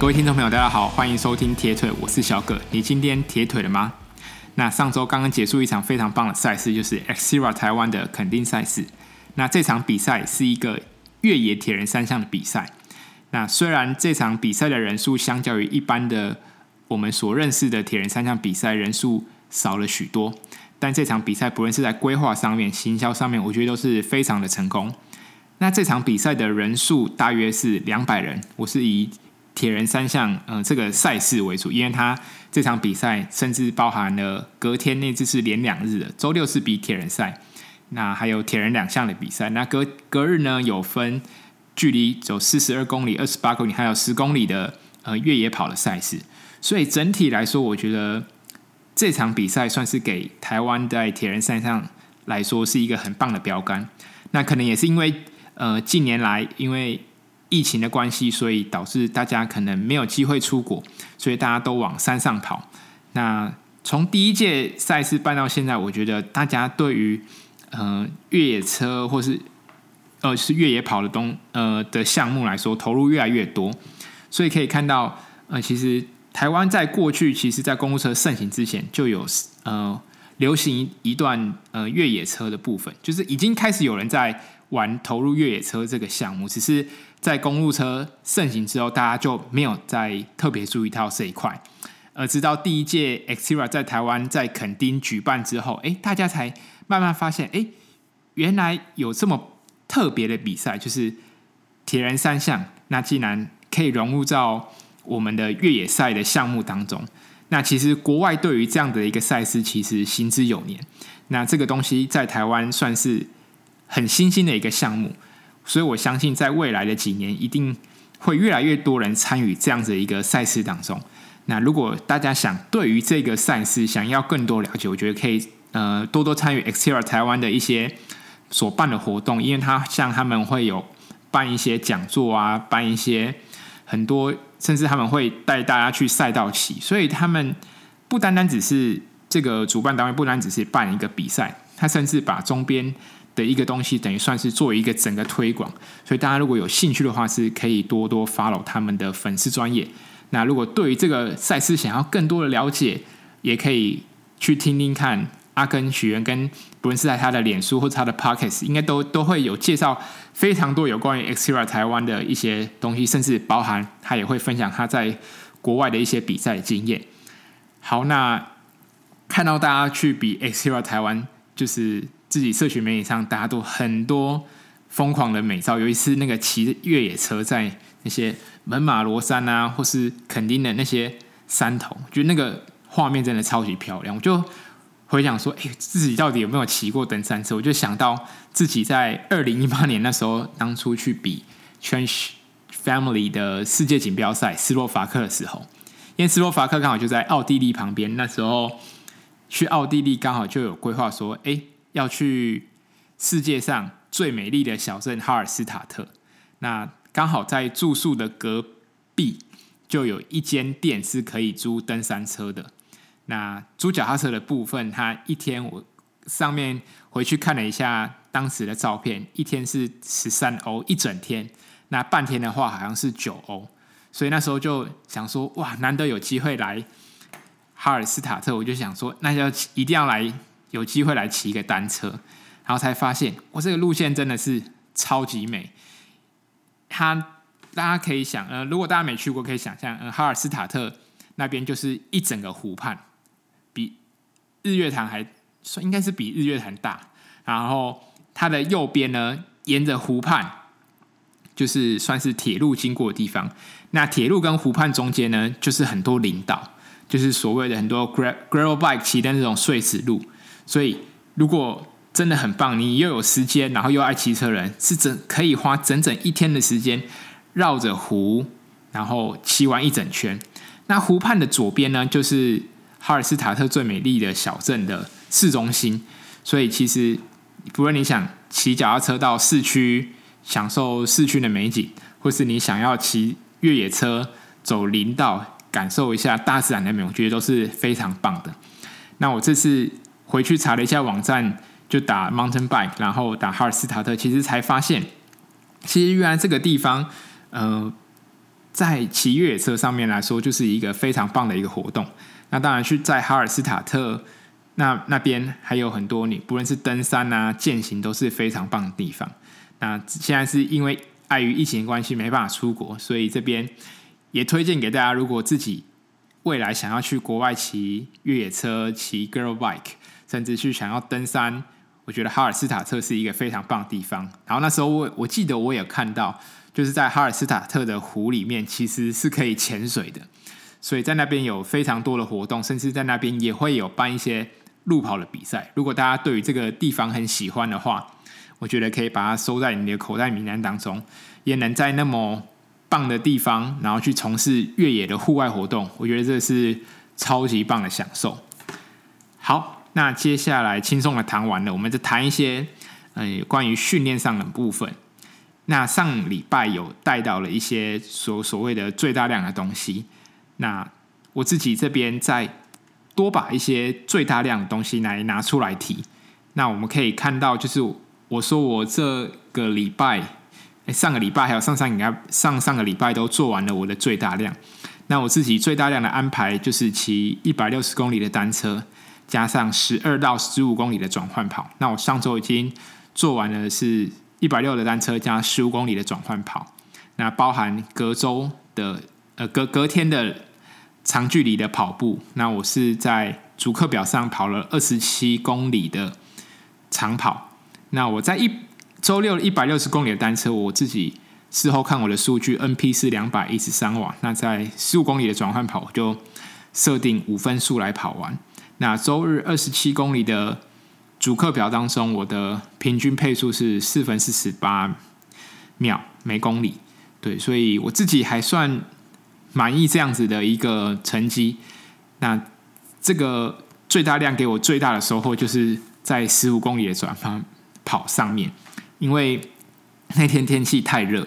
各位听众朋友，大家好，欢迎收听铁腿，我是小葛。你今天铁腿了吗？那上周刚刚结束一场非常棒的赛事，就是 Xira 台湾的垦丁赛事。那这场比赛是一个越野铁人三项的比赛。那虽然这场比赛的人数相较于一般的我们所认识的铁人三项比赛人数少了许多，但这场比赛不论是在规划上面、行销上面，我觉得都是非常的成功。那这场比赛的人数大约是两百人，我是以铁人三项，呃，这个赛事为主，因为它这场比赛甚至包含了隔天那次是连两日的，周六是比铁人赛，那还有铁人两项的比赛，那隔隔日呢有分距离走四十二公里、二十八公里，还有十公里的呃越野跑的赛事，所以整体来说，我觉得这场比赛算是给台湾在铁人三项来说是一个很棒的标杆。那可能也是因为呃近年来因为疫情的关系，所以导致大家可能没有机会出国，所以大家都往山上跑。那从第一届赛事办到现在，我觉得大家对于呃越野车或是呃是越野跑的东呃的项目来说，投入越来越多。所以可以看到，呃，其实台湾在过去，其实在公路车盛行之前，就有呃流行一段呃越野车的部分，就是已经开始有人在玩投入越野车这个项目，只是。在公路车盛行之后，大家就没有再特别注意到这一块，而直到第一届 Xterra 在台湾在垦丁举办之后，哎，大家才慢慢发现，哎，原来有这么特别的比赛，就是铁人三项，那竟然可以融入到我们的越野赛的项目当中。那其实国外对于这样的一个赛事，其实行之有年。那这个东西在台湾算是很新兴的一个项目。所以我相信，在未来的几年，一定会越来越多人参与这样子一个赛事当中。那如果大家想对于这个赛事想要更多了解，我觉得可以呃多多参与 Xterra 台湾的一些所办的活动，因为他像他们会有办一些讲座啊，办一些很多，甚至他们会带大家去赛道骑。所以他们不单单只是这个主办单位，不单只是办一个比赛，他甚至把周边。的一个东西，等于算是做一个整个推广，所以大家如果有兴趣的话，是可以多多 follow 他们的粉丝专业。那如果对于这个赛事想要更多的了解，也可以去听听看阿根许愿跟不论是在他的脸书或者他的 Podcast，应该都都会有介绍非常多有关于 Xterra 台湾的一些东西，甚至包含他也会分享他在国外的一些比赛经验。好，那看到大家去比 Xterra 台湾，就是。自己社群媒体上，大家都很多疯狂的美照，尤其是那个骑越野车在那些门马罗山啊，或是垦丁的那些山头，就那个画面真的超级漂亮。我就回想说，哎、欸，自己到底有没有骑过登山车？我就想到自己在 二零一八年那时候，当初去比 Trans Family 的世界锦标赛斯洛伐克的时候，因为斯洛伐克刚好就在奥地利旁边，那时候去奥地利刚好就有规划说，哎、欸。要去世界上最美丽的小镇哈尔斯塔特，那刚好在住宿的隔壁就有一间店是可以租登山车的。那租脚踏车的部分，它一天我上面回去看了一下当时的照片，一天是十三欧一整天，那半天的话好像是九欧。所以那时候就想说，哇，难得有机会来哈尔斯塔特，我就想说，那就一定要来。有机会来骑一个单车，然后才发现，我这个路线真的是超级美。它大家可以想，呃，如果大家没去过，可以想象，呃，哈尔斯塔特那边就是一整个湖畔，比日月潭还算应该是比日月潭大。然后它的右边呢，沿着湖畔就是算是铁路经过的地方。那铁路跟湖畔中间呢，就是很多林道，就是所谓的很多 gravel bike 骑的那种碎石路。所以，如果真的很棒，你又有时间，然后又爱骑车人，是整可以花整整一天的时间绕着湖，然后骑完一整圈。那湖畔的左边呢，就是哈尔斯塔特最美丽的小镇的市中心。所以，其实不论你想骑脚踏车到市区享受市区的美景，或是你想要骑越野车走林道，感受一下大自然的美，我觉得都是非常棒的。那我这次。回去查了一下网站，就打 mountain bike，然后打哈尔斯塔特，其实才发现，其实原来这个地方，呃，在骑越野车上面来说，就是一个非常棒的一个活动。那当然去在哈尔斯塔特那那边还有很多，你不论是登山啊、健行都是非常棒的地方。那现在是因为碍于疫情关系没办法出国，所以这边也推荐给大家，如果自己未来想要去国外骑越野车、骑 girl Bike，甚至去想要登山，我觉得哈尔斯塔特是一个非常棒的地方。然后那时候我我记得我也看到。就是在哈尔斯塔特的湖里面，其实是可以潜水的，所以在那边有非常多的活动，甚至在那边也会有办一些路跑的比赛。如果大家对于这个地方很喜欢的话，我觉得可以把它收在你的口袋名单当中，也能在那么棒的地方，然后去从事越野的户外活动，我觉得这是超级棒的享受。好，那接下来轻松的谈完了，我们就谈一些嗯关于训练上的部分。那上礼拜有带到了一些所所谓的最大量的东西，那我自己这边再多把一些最大量的东西来拿出来提。那我们可以看到，就是我说我这个礼拜，上个礼拜还有上上礼拜上上个礼拜都做完了我的最大量。那我自己最大量的安排就是骑一百六十公里的单车，加上十二到十五公里的转换跑。那我上周已经做完了是。一百六的单车加十五公里的转换跑，那包含隔周的呃隔隔天的长距离的跑步。那我是在主课表上跑了二十七公里的长跑。那我在一周六一百六十公里的单车，我自己事后看我的数据，NP 是两百一十三瓦。那在十五公里的转换跑，我就设定五分速来跑完。那周日二十七公里的。主课表当中，我的平均配速是四分四十八秒每公里，对，所以我自己还算满意这样子的一个成绩。那这个最大量给我最大的收获，就是在十五公里的转换跑上面，因为那天天气太热，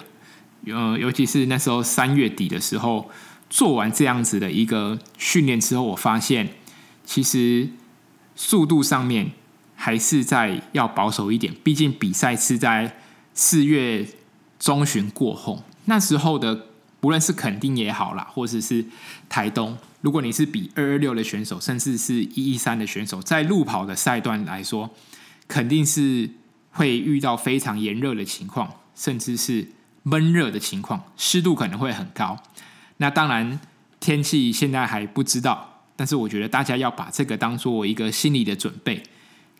呃，尤其是那时候三月底的时候，做完这样子的一个训练之后，我发现其实速度上面。还是在要保守一点，毕竟比赛是在四月中旬过后，那时候的不论是垦丁也好啦，或者是台东，如果你是比二二六的选手，甚至是一一三的选手，在路跑的赛段来说，肯定是会遇到非常炎热的情况，甚至是闷热的情况，湿度可能会很高。那当然天气现在还不知道，但是我觉得大家要把这个当做一个心理的准备。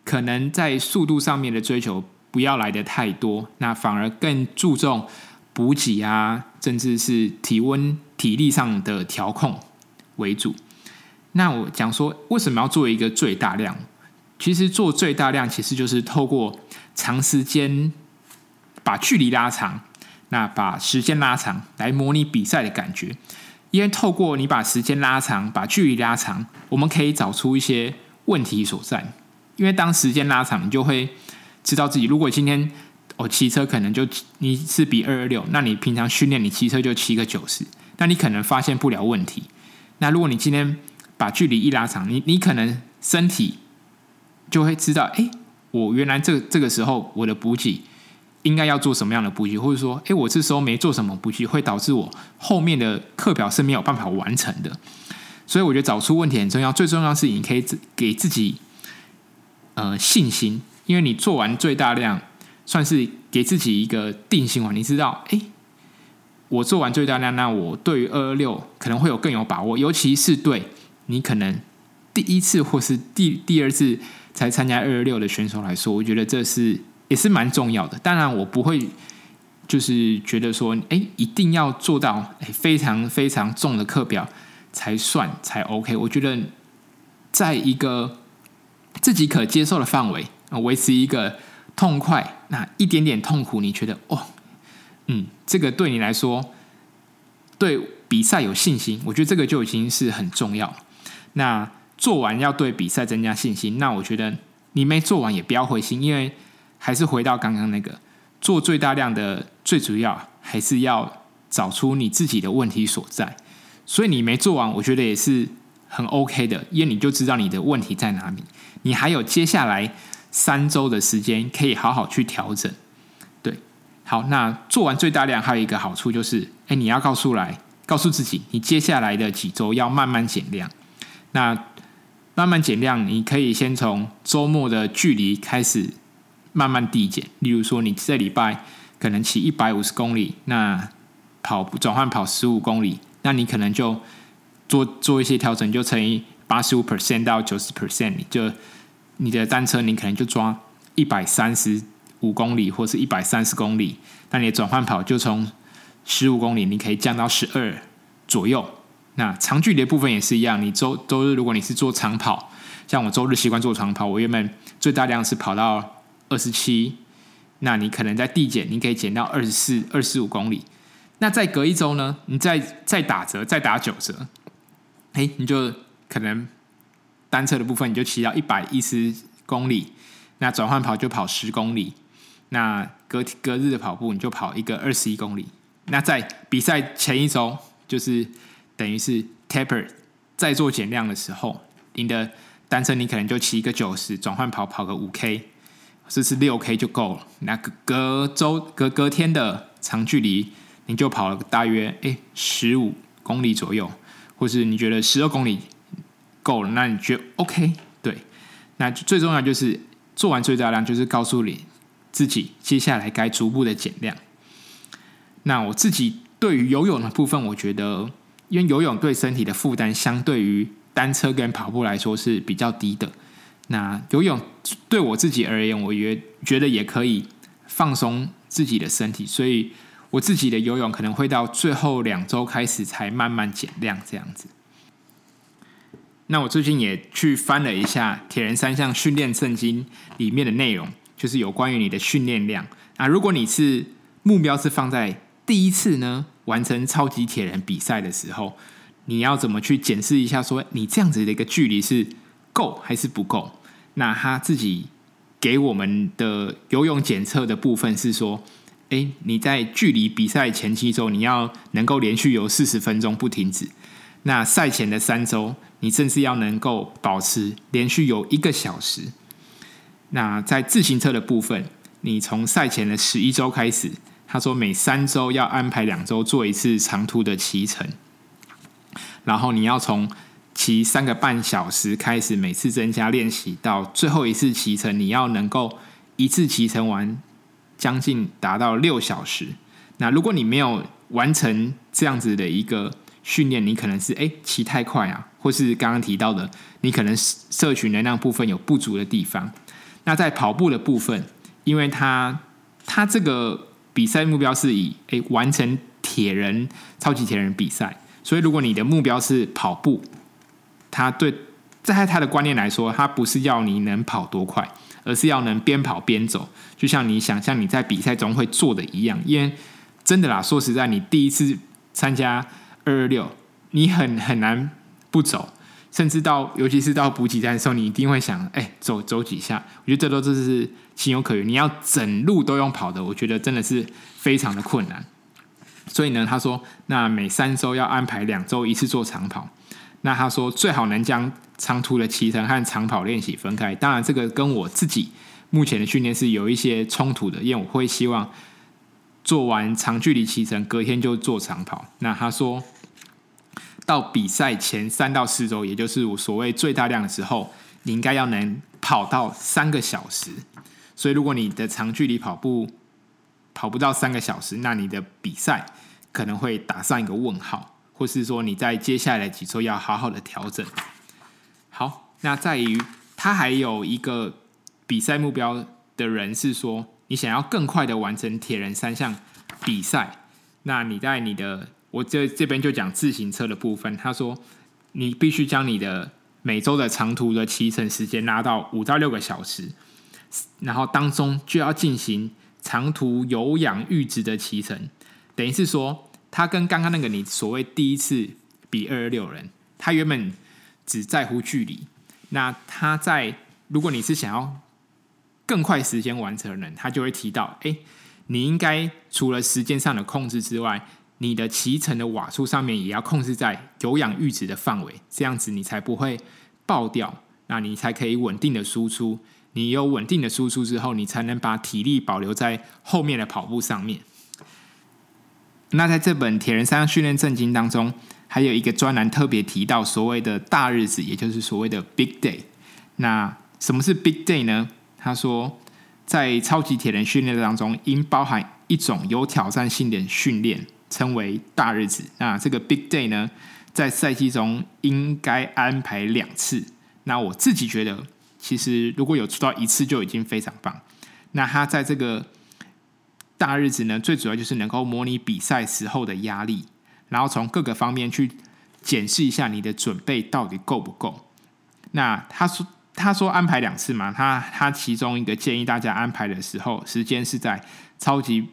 可能在速度上面的追求不要来得太多，那反而更注重补给啊，甚至是体温、体力上的调控为主。那我讲说，为什么要做一个最大量？其实做最大量其实就是透过长时间把距离拉长，那把时间拉长来模拟比赛的感觉。因为透过你把时间拉长，把距离拉长，我们可以找出一些问题所在。因为当时间拉长，你就会知道自己。如果今天我骑车，可能就你是比二二六，那你平常训练你骑车就骑个九十，那你可能发现不了问题。那如果你今天把距离一拉长，你你可能身体就会知道，哎，我原来这这个时候我的补给应该要做什么样的补给，或者说，哎，我这时候没做什么补给，会导致我后面的课表是没有办法完成的。所以我觉得找出问题很重要，最重要是你可以给自己。呃，信心，因为你做完最大量，算是给自己一个定心丸。你知道，哎，我做完最大量，那我对于二二六可能会有更有把握。尤其是对你可能第一次或是第第二次才参加二二六的选手来说，我觉得这是也是蛮重要的。当然，我不会就是觉得说，哎，一定要做到非常非常重的课表才算才 OK。我觉得在一个。自己可接受的范围，维持一个痛快，那一点点痛苦，你觉得哦，嗯，这个对你来说，对比赛有信心，我觉得这个就已经是很重要。那做完要对比赛增加信心，那我觉得你没做完也不要灰心，因为还是回到刚刚那个做最大量的最主要，还是要找出你自己的问题所在。所以你没做完，我觉得也是很 OK 的，因为你就知道你的问题在哪里。你还有接下来三周的时间可以好好去调整，对，好，那做完最大量还有一个好处就是，哎，你要告诉来告诉自己，你接下来的几周要慢慢减量。那慢慢减量，你可以先从周末的距离开始慢慢递减。例如说，你这礼拜可能骑一百五十公里，那跑转换跑十五公里，那你可能就做做一些调整，就乘以八十五 percent 到九十 percent，你就你的单车你可能就抓一百三十五公里或是一百三十公里，那你的转换跑就从十五公里，你可以降到十二左右。那长距离的部分也是一样，你周周日如果你是做长跑，像我周日习惯做长跑，我原本最大量是跑到二十七，那你可能在递减，你可以减到二十四、二十五公里。那再隔一周呢，你再再打折，再打九折，哎，你就可能单车的部分你就骑到一百一十公里，那转换跑就跑十公里，那隔隔日的跑步你就跑一个二十一公里。那在比赛前一周就是。等于是 taper 在做减量的时候，你的单车你可能就骑一个九十，转换跑跑个五 k，甚至六 k 就够了。那隔隔周隔隔天的长距离，你就跑了大约诶十五公里左右，或是你觉得十二公里够了，那你觉得 OK？对，那最重要就是做完最大量，就是告诉你自己接下来该逐步的减量。那我自己对于游泳的部分，我觉得。因为游泳对身体的负担相对于单车跟跑步来说是比较低的。那游泳对我自己而言，我也觉得也可以放松自己的身体，所以我自己的游泳可能会到最后两周开始才慢慢减量这样子。那我最近也去翻了一下铁人三项训练圣经里面的内容，就是有关于你的训练量。那如果你是目标是放在第一次呢，完成超级铁人比赛的时候，你要怎么去检视一下？说你这样子的一个距离是够还是不够？那他自己给我们的游泳检测的部分是说，诶，你在距离比赛前七周，你要能够连续游四十分钟不停止。那赛前的三周，你甚至要能够保持连续游一个小时。那在自行车的部分，你从赛前的十一周开始。他说，每三周要安排两周做一次长途的骑乘，然后你要从骑三个半小时开始，每次增加练习，到最后一次骑乘，你要能够一次骑乘完将近达到六小时。那如果你没有完成这样子的一个训练，你可能是诶骑太快啊，或是刚刚提到的，你可能摄取能量部分有不足的地方。那在跑步的部分，因为它它这个。比赛目标是以诶完成铁人超级铁人比赛，所以如果你的目标是跑步，他对在他的观念来说，他不是要你能跑多快，而是要能边跑边走，就像你想象你在比赛中会做的一样。因为真的啦，说实在，你第一次参加二二六，你很很难不走。甚至到，尤其是到补给站的时候，你一定会想，哎、走走几下。我觉得这都这是情有可原。你要整路都用跑的，我觉得真的是非常的困难。所以呢，他说，那每三周要安排两周一次做长跑。那他说，最好能将长途的骑乘和长跑练习分开。当然，这个跟我自己目前的训练是有一些冲突的，因为我会希望做完长距离骑乘，隔天就做长跑。那他说。到比赛前三到四周，也就是我所谓最大量的时候，你应该要能跑到三个小时。所以，如果你的长距离跑步跑不到三个小时，那你的比赛可能会打上一个问号，或是说你在接下来几周要好好的调整。好，那在于他还有一个比赛目标的人是说，你想要更快的完成铁人三项比赛，那你在你的。我这这边就讲自行车的部分。他说，你必须将你的每周的长途的骑乘时间拉到五到六个小时，然后当中就要进行长途有氧阈值的骑乘。等于是说，他跟刚刚那个你所谓第一次比二二六人，他原本只在乎距离。那他在如果你是想要更快时间完成的人，他就会提到，哎，你应该除了时间上的控制之外。你的骑乘的瓦数上面也要控制在有氧阈值的范围，这样子你才不会爆掉，那你才可以稳定的输出。你有稳定的输出之后，你才能把体力保留在后面的跑步上面。那在这本铁人三项训练圣经当中，还有一个专栏特别提到所谓的大日子，也就是所谓的 Big Day。那什么是 Big Day 呢？他说，在超级铁人训练当中，应包含一种有挑战性的训练，称为大日子。那这个 Big Day 呢，在赛季中应该安排两次。那我自己觉得，其实如果有出到一次就已经非常棒。那他在这个大日子呢，最主要就是能够模拟比赛时候的压力，然后从各个方面去检视一下你的准备到底够不够。那他说他说安排两次嘛，他他其中一个建议大家安排的时候，时间是在超级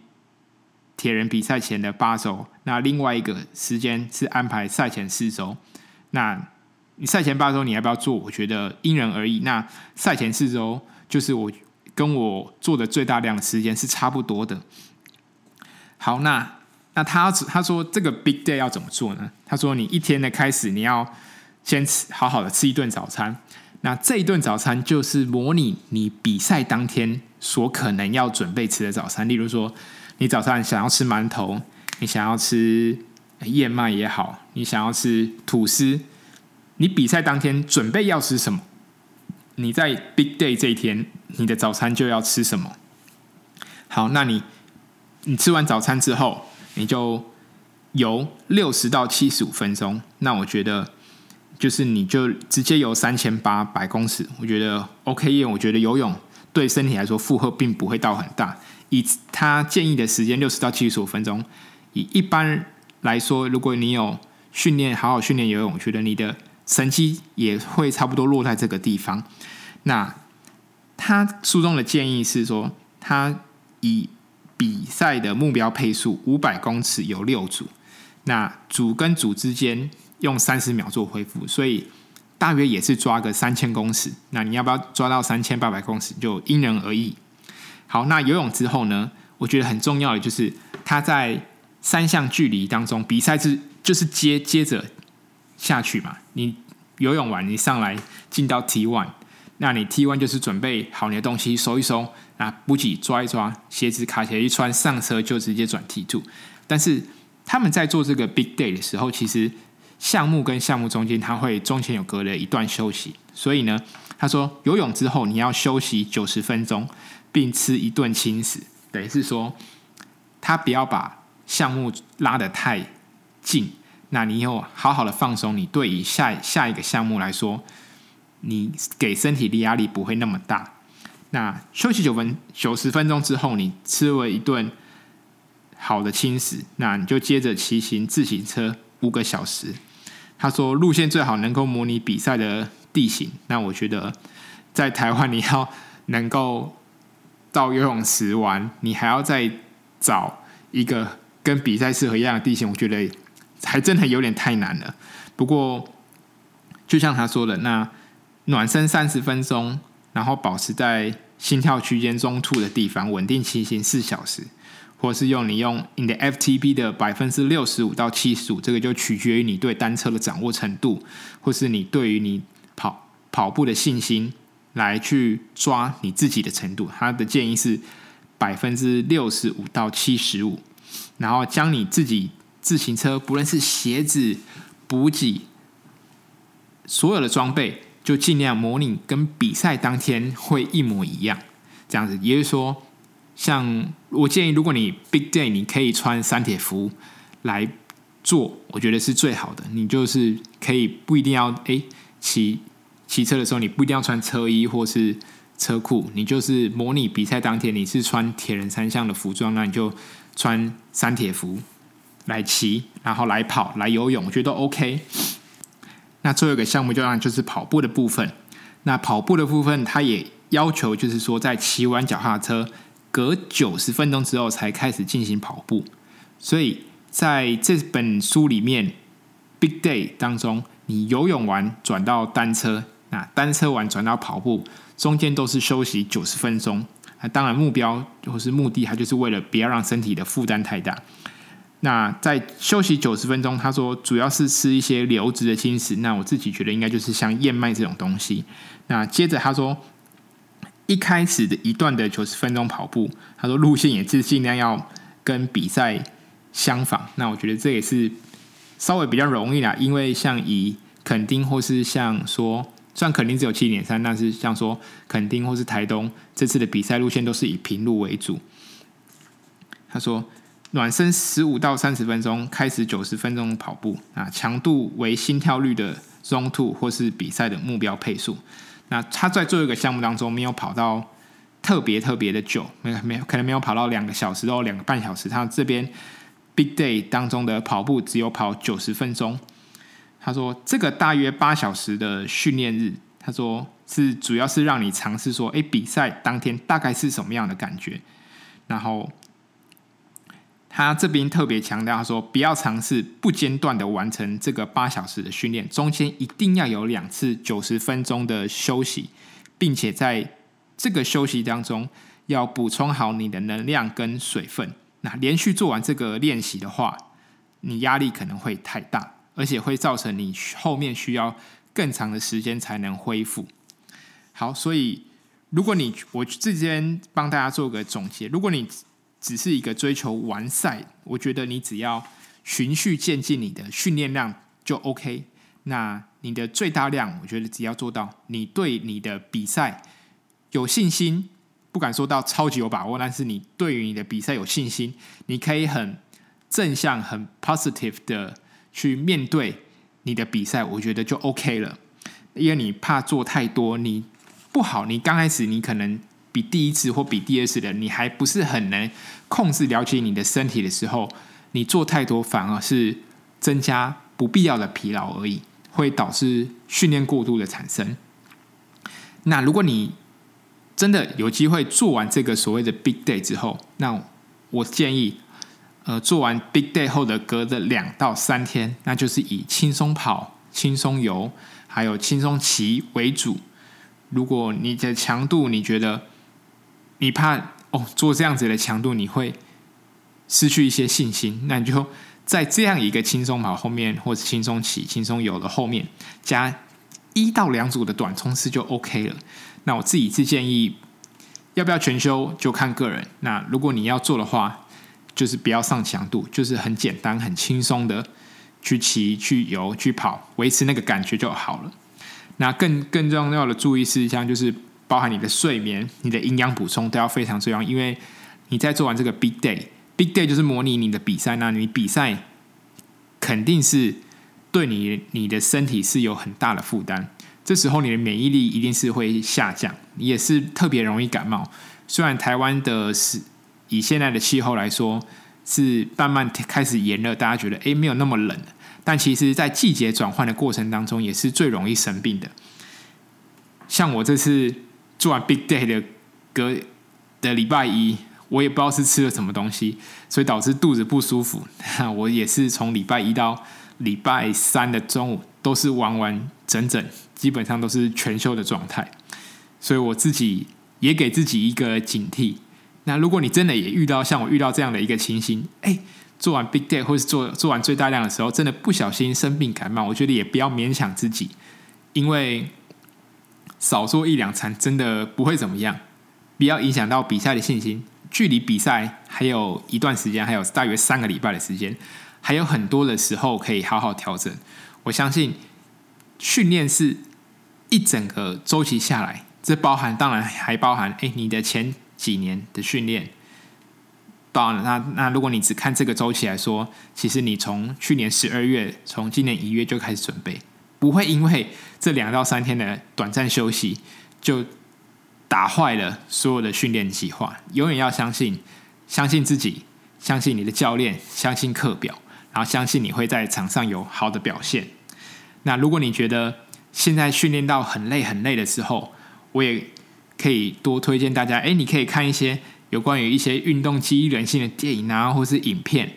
铁人比赛前的八周，那另外一个时间是安排赛前四周。那你赛前八周你要不要做？我觉得因人而异。那赛前四周就是我。跟我做的最大量的时间是差不多的。好，那那他他说这个 big day 要怎么做呢？他说你一天的开始你要先吃好好的吃一顿早餐。那这一顿早餐就是模拟你比赛当天所可能要准备吃的早餐。例如说，你早上想要吃馒头，你想要吃燕麦也好，你想要吃吐司，你比赛当天准备要吃什么？你在 big day 这一天，你的早餐就要吃什么？好，那你你吃完早餐之后，你就游六十到七十五分钟。那我觉得就是你就直接游三千八百公尺，我觉得 OK。因为我觉得游泳对身体来说负荷并不会到很大。以他建议的时间六十到七十五分钟，以一般来说，如果你有训练好好训练游泳，我觉得你的。成绩也会差不多落在这个地方。那他书中的建议是说，他以比赛的目标配速五百公尺有六组，那组跟组之间用三十秒做恢复，所以大约也是抓个三千公尺。那你要不要抓到三千八百公尺，就因人而异。好，那游泳之后呢？我觉得很重要的就是他在三项距离当中，比赛是就是接接着。下去嘛，你游泳完，你上来进到 T one，那你 T one 就是准备好你的东西，收一收，啊，补给抓一抓，鞋子卡起来一穿，上车就直接转 T two。但是他们在做这个 Big Day 的时候，其实项目跟项目中间，他会中间有隔了一段休息。所以呢，他说游泳之后你要休息九十分钟，并吃一顿轻食，等于是说他不要把项目拉得太近。那你有好好的放松，你对于下下一个项目来说，你给身体的压力不会那么大。那休息九分九十分钟之后，你吃了一顿好的轻食，那你就接着骑行自行车五个小时。他说路线最好能够模拟比赛的地形。那我觉得在台湾你要能够到游泳池玩，你还要再找一个跟比赛适合一样的地形，我觉得。还真的有点太难了。不过，就像他说的，那暖身三十分钟，然后保持在心跳区间中凸的地方稳定骑行四小时，或是用你用你的 FTP 的百分之六十五到七十五，这个就取决于你对单车的掌握程度，或是你对于你跑跑步的信心来去抓你自己的程度。他的建议是百分之六十五到七十五，然后将你自己。自行车不论是鞋子、补给，所有的装备就尽量模拟跟比赛当天会一模一样，这样子。也就是说，像我建议，如果你 Big Day，你可以穿三铁服来做，我觉得是最好的。你就是可以不一定要诶骑骑车的时候，你不一定要穿车衣或是车裤，你就是模拟比赛当天你是穿铁人三项的服装，那你就穿三铁服。来骑，然后来跑，来游泳，我觉得都 OK。那最后一个项目就让就是跑步的部分。那跑步的部分，它也要求就是说，在骑完脚踏车隔九十分钟之后才开始进行跑步。所以在这本书里面，Big Day 当中，你游泳完转到单车，那单车完转到跑步，中间都是休息九十分钟。那当然目标或是目的，它就是为了不要让身体的负担太大。那在休息九十分钟，他说主要是吃一些流质的轻食。那我自己觉得应该就是像燕麦这种东西。那接着他说，一开始的一段的九十分钟跑步，他说路线也是尽量要跟比赛相仿。那我觉得这也是稍微比较容易啦，因为像以垦丁或是像说，虽然垦丁只有七点三，但是像说垦丁或是台东这次的比赛路线都是以平路为主。他说，暖身十五到三十分钟，开始九十分钟跑步啊，强度为心跳率的 Zone Two 或是比赛的目标配速。那他在最后一个项目当中没有跑到特别特别的久，没有没有可能没有跑到两个小时到两个半小时。他这边 Big Day 当中的跑步只有跑九十分钟。他说这个大约八小时的训练日，他说是主要是让你尝试说，哎，比赛当天大概是什么样的感觉。然后他这边特别强调，说不要尝试不间断的完成这个八小时的训练，中间一定要有两次九十分钟的休息，并且在这个休息当中，要补充好你的能量跟水分。那连续做完这个练习的话，你压力可能会太大，而且会造成你后面需要更长的时间才能恢复。好，所以如果你我之间帮大家做个总结，如果你只是一个追求完赛，我觉得你只要循序渐进，你的训练量就 OK。那你的最大量，我觉得只要做到你对你的比赛。有信心，不敢说到超级有把握，但是你对于你的比赛有信心，你可以很正向、很 positive 的去面对你的比赛，我觉得就 OK 了。因为你怕做太多，你不好，你刚开始你可能比第一次或比第二次的，你还不是很能控制、了解你的身体的时候，你做太多反而是增加不必要的疲劳而已，会导致训练过度的产生。那如果你真的有机会做完这个所谓的 Big Day 之后，那我建议，呃，做完 Big Day 后的隔的两到三天，那就是以轻松跑、轻松游，还有轻松骑为主。如果你的强度你觉得你怕哦，做这样子的强度你会失去一些信心，那你就在这样一个轻松跑后面，或者轻松骑、轻松游的后面加一到两组的短冲刺就 OK 了。那我自己是建议，要不要全休就看个人。那如果你要做的话，就是不要上强度，就是很简单、很轻松的去骑、去游、去跑，维持那个感觉就好了。那更更重要的注意事项就是，包含你的睡眠、你的营养补充都要非常重要，因为你在做完这个 big day，big day 就是模拟你的比赛，那你比赛肯定是对你你的身体是有很大的负担。这时候你的免疫力一定是会下降，你也是特别容易感冒。虽然台湾的是以现在的气候来说是慢慢开始炎热，大家觉得诶没有那么冷，但其实在季节转换的过程当中也是最容易生病的。像我这次做完 Big Day 的隔的礼拜一，我也不知道是吃了什么东西，所以导致肚子不舒服。我也是从礼拜一到礼拜三的中午都是完完整整。基本上都是全休的状态，所以我自己也给自己一个警惕。那如果你真的也遇到像我遇到这样的一个情形，哎，做完 Big Day 或是做做完最大量的时候，真的不小心生病感冒，我觉得也不要勉强自己，因为少做一两餐真的不会怎么样，不要影响到比赛的信心。距离比赛还有一段时间，还有大约三个礼拜的时间，还有很多的时候可以好好调整。我相信训练是。一整个周期下来，这包含当然还包含哎，你的前几年的训练，当然那那如果你只看这个周期来说，其实你从去年十二月，从今年一月就开始准备，不会因为这两到三天的短暂休息就打坏了所有的训练计划。永远要相信，相信自己，相信你的教练，相信课表，然后相信你会在场上有好的表现。那如果你觉得，现在训练到很累很累的时候，我也可以多推荐大家。哎，你可以看一些有关于一些运动记忆人性的电影啊，或是影片，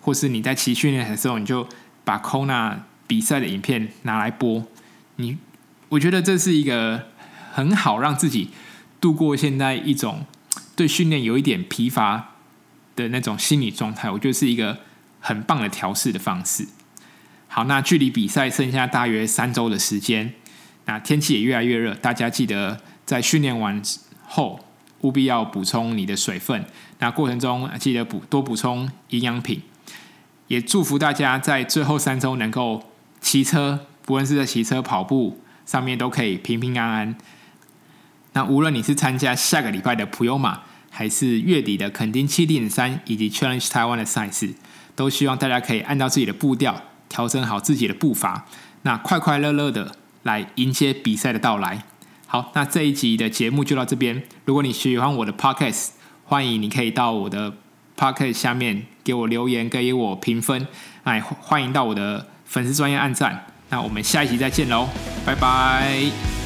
或是你在骑训练的时候，你就把 Kona 比赛的影片拿来播。你，我觉得这是一个很好让自己度过现在一种对训练有一点疲乏的那种心理状态。我觉得是一个很棒的调试的方式。好，那距离比赛剩下大约三周的时间，那天气也越来越热，大家记得在训练完后务必要补充你的水分。那过程中记得补多补充营养品。也祝福大家在最后三周能够骑车，不论是在骑车、跑步上面都可以平平安安。那无论你是参加下个礼拜的普悠马，还是月底的垦丁七点三以及 Challenge 台湾的赛事，都希望大家可以按照自己的步调，调整好自己的步伐，那快快乐乐的来迎接比赛的到来。好，那这一集的节目就到这边。如果你喜欢我的 Podcast，欢迎你可以到我的 Podcast 下面给我留言，给我评分。哎，欢迎到我的粉丝专业暗赞。那我们下一集再见喽，拜拜。